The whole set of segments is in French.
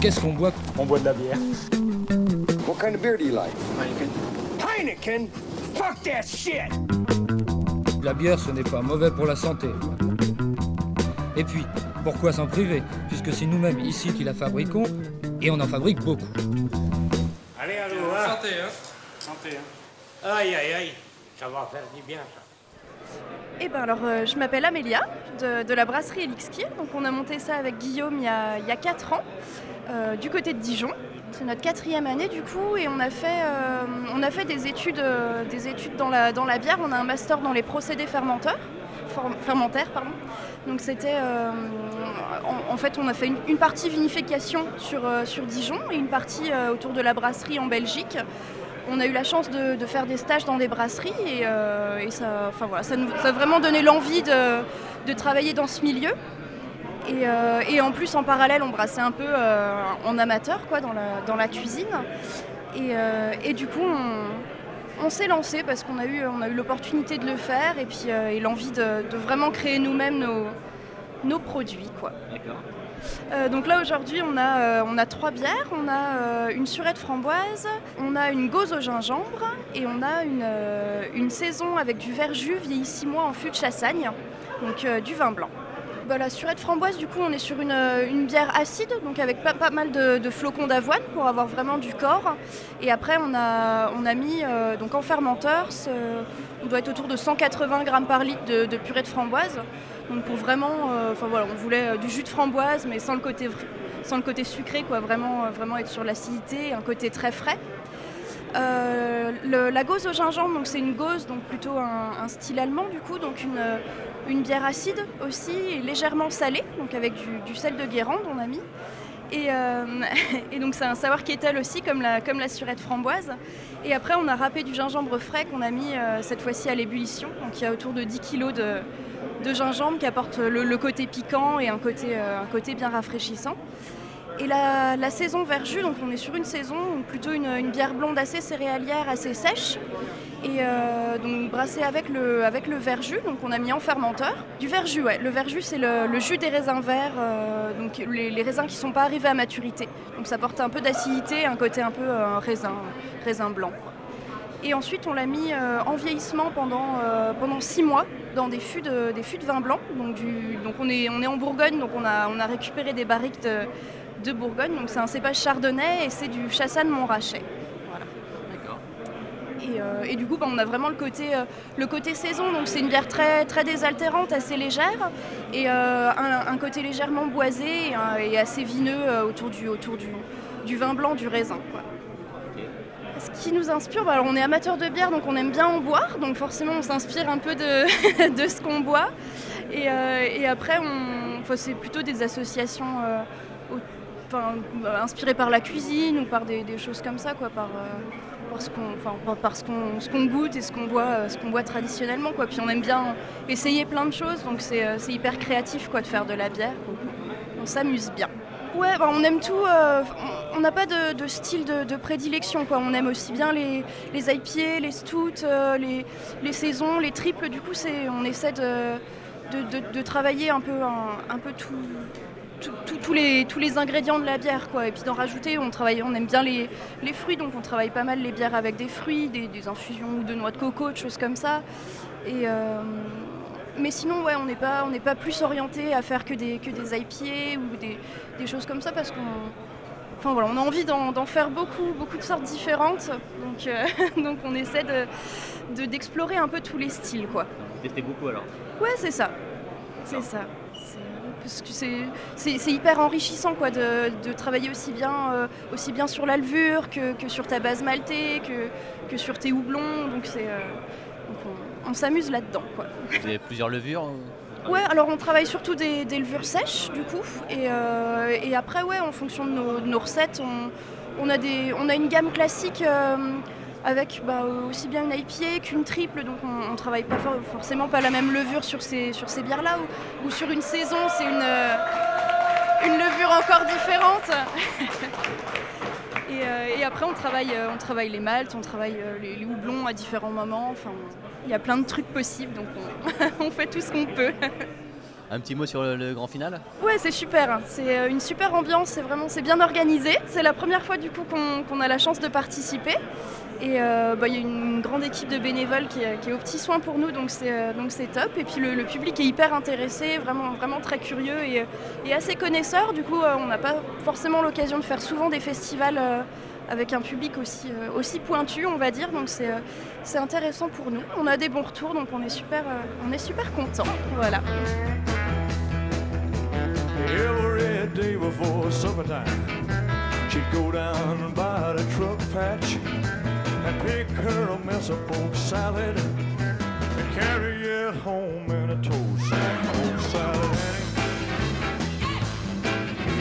Qu'est-ce qu'on boit? On boit de la bière. What kind of beer do you like? Heineken? Fuck that shit! La bière, ce n'est pas mauvais pour la santé. Et puis, pourquoi s'en priver? Puisque c'est nous-mêmes ici qui la fabriquons, et on en fabrique beaucoup. Allez, allô, hein. Santé, hein. Santé, hein. Aïe, aïe, aïe. Ça va faire du bien, ça. Eh ben alors, euh, je m'appelle Amélia de, de la brasserie Elixir. Donc, on a monté ça avec Guillaume il y a, il y a 4 ans, euh, du côté de Dijon. C'est notre quatrième année du coup, et on a fait, euh, des études, euh, dans, la, bière. On a un master dans les procédés fermentaires. Donc c'était, en, fait, on a fait une, partie vinification sur, Dijon et une partie autour de la brasserie en Belgique. On a eu la chance de, faire des stages dans des brasseries et, ça, nous a vraiment donné l'envie de travailler dans ce milieu. Et, euh, et en plus, en parallèle, on brassait un peu euh, en amateur quoi, dans, la, dans la cuisine. Et, euh, et du coup, on, on s'est lancé parce qu'on a eu, on a eu l'opportunité de le faire et puis et l'envie de, de vraiment créer nous-mêmes nos, nos produits. Quoi. Donc là aujourd'hui on a, on a trois bières, on a une surette framboise, on a une gauze au gingembre et on a une, une saison avec du verjus vieilli 6 mois en fût de chassagne, donc du vin blanc. Bah, la surette framboise du coup on est sur une, euh, bière acide, donc avec pas, mal de, flocons d'avoine pour avoir vraiment du corps. Et après on a, mis euh, donc en fermenteur, on doit être autour de 180 grammes par litre de, purée de framboise. Donc pour vraiment, euh, enfin on voulait du jus de framboise, mais sans le côté, sucré, quoi, vraiment, vraiment être sur l'acidité, un côté très frais. Euh, la gauze au gingembre, donc c'est une gauze, donc plutôt un, style allemand du coup, donc une, euh, bière acide aussi, légèrement salée, donc avec du, sel de Guérande on a mis. Et, euh, et donc c'est un sour kettle aussi, comme la, comme la surette framboise. Et après on a râpé du gingembre frais qu'on a mis cette fois-ci à l'ébullition, donc il y a autour de 10 kg de, gingembre qui apporte le, côté piquant et un côté bien rafraîchissant. Et la, saison verjus, donc on est sur une saison, plutôt une, bière blonde assez céréalière, assez sèche. Et euh, donc brassée avec le, avec le donc on a mis en fermenteur. Du verjus, ouais. Le verjus, c'est le, jus des raisins verts, euh, donc les, raisins qui ne sont pas arrivés à maturité. Donc ça porte un peu d'acidité, un côté un peu euh, raisin, raisin blanc. Et ensuite, on l'a mis en vieillissement pendant, pendant six mois dans des fûts de, des fûts de vin blanc. Donc, donc on, est, on est en Bourgogne, donc on a, on a récupéré des barriques de, de Bourgogne. Donc c'est un cépage chardonnay et c'est du chassagne Montrachet. Voilà. Et, euh, et du coup, bah, on a vraiment le côté, euh, le côté saison. Donc c'est une bière très, très désaltérante, assez légère. Et euh, un, un côté légèrement boisé et, assez vineux autour, du, autour du, du vin blanc, du raisin. quoi. Ce qui nous inspire, bah, alors on est amateur de bière, donc on aime bien en boire, donc forcément on s'inspire un peu de, de ce qu'on boit. Et, et après, on, enfin, c'est plutôt des associations inspirées par la cuisine ou par des, choses comme ça, quoi, par, euh, ce qu'on, par- ce qu'on, goûte et ce qu'on boit, euh, ce qu'on boit traditionnellement, quoi. Puis on aime bien essayer plein de choses, donc c'est, euh, hyper créatif, quoi, de faire de la bière. on s'amuse bien. Ouais, on aime tout. on- n'a pas de, style de, prédilection. Quoi. On aime aussi bien les, les IPA, les stouts, les, les saisons, les triples. Du coup, on essaie de, de, travailler un peu, un peu tout, tout- les, tous les ingrédients de la bière. Quoi. Et puis d'en rajouter, on, travaille, on aime bien les, les fruits. Donc on travaille pas mal les bières avec des fruits, des, des infusions de noix de coco, de choses comme ça. Et, euh, mais sinon, ouais, on n'est pas, on pas plus orienté à faire que des, que des IPA ou des, des choses comme ça parce qu'on enfin, voilà, on a envie d'en, faire beaucoup, beaucoup de sortes différentes. Donc, euh, donc on essaie de, de- d'explorer un peu tous les styles. Quoi. Testez beaucoup alors? Ouais, c'est ça. C'est ça. Parce que c'est, hyper enrichissant quoi, de, de travailler aussi bien, euh, aussi bien sur la levure que, que sur ta base maltée, que, que sur tes houblons. Donc, c'est, euh, on, on s'amuse là-dedans. Vous avez plusieurs levures ou- Ouais, alors on travaille surtout des, des levures sèches du coup. Et, euh, et après, ouais, en fonction de nos, de nos recettes, on, on, a des, on a une gamme classique avec bah, aussi bien une IPA qu'une triple, donc on, ne travaille pas forcément pas la même levure sur ces, sur ces bières-là, ou, sur une saison c'est une, euh, une levure encore différente. et, après on travaille, on travaille les maltes, on travaille les, houblons à différents moments, enfin il y a plein de trucs possibles, donc on fait tout ce qu'on peut. Un petit mot sur le, grand final Ouais, c'est super. C'est euh, une super ambiance. C'est vraiment, c'est bien organisé. C'est la première fois du coup qu'on a la chance de participer. Et euh, bah, il y a une grande équipe de bénévoles qui, est aux petits soins pour nous, donc c'est euh, donc c'est top. Et puis le, public est hyper intéressé, vraiment vraiment très curieux et, assez connaisseur. Du coup, on n'a pas forcément l'occasion de faire souvent des festivals avec un public aussi, aussi pointu, on va dire. Donc c'est intéressant pour nous. On a des bons retours, donc on est super, on est super contents. Voilà. And pick her a mess of pork salad and carry it home in a toast sack. Pork salad.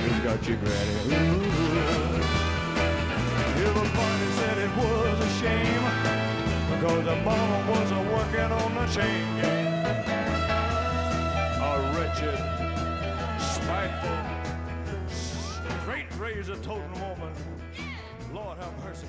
You got your granny. Ooh. Everybody said it was a shame because the mama was a working on the chain gang. A wretched spiteful, straight razor toting woman. Lord have mercy.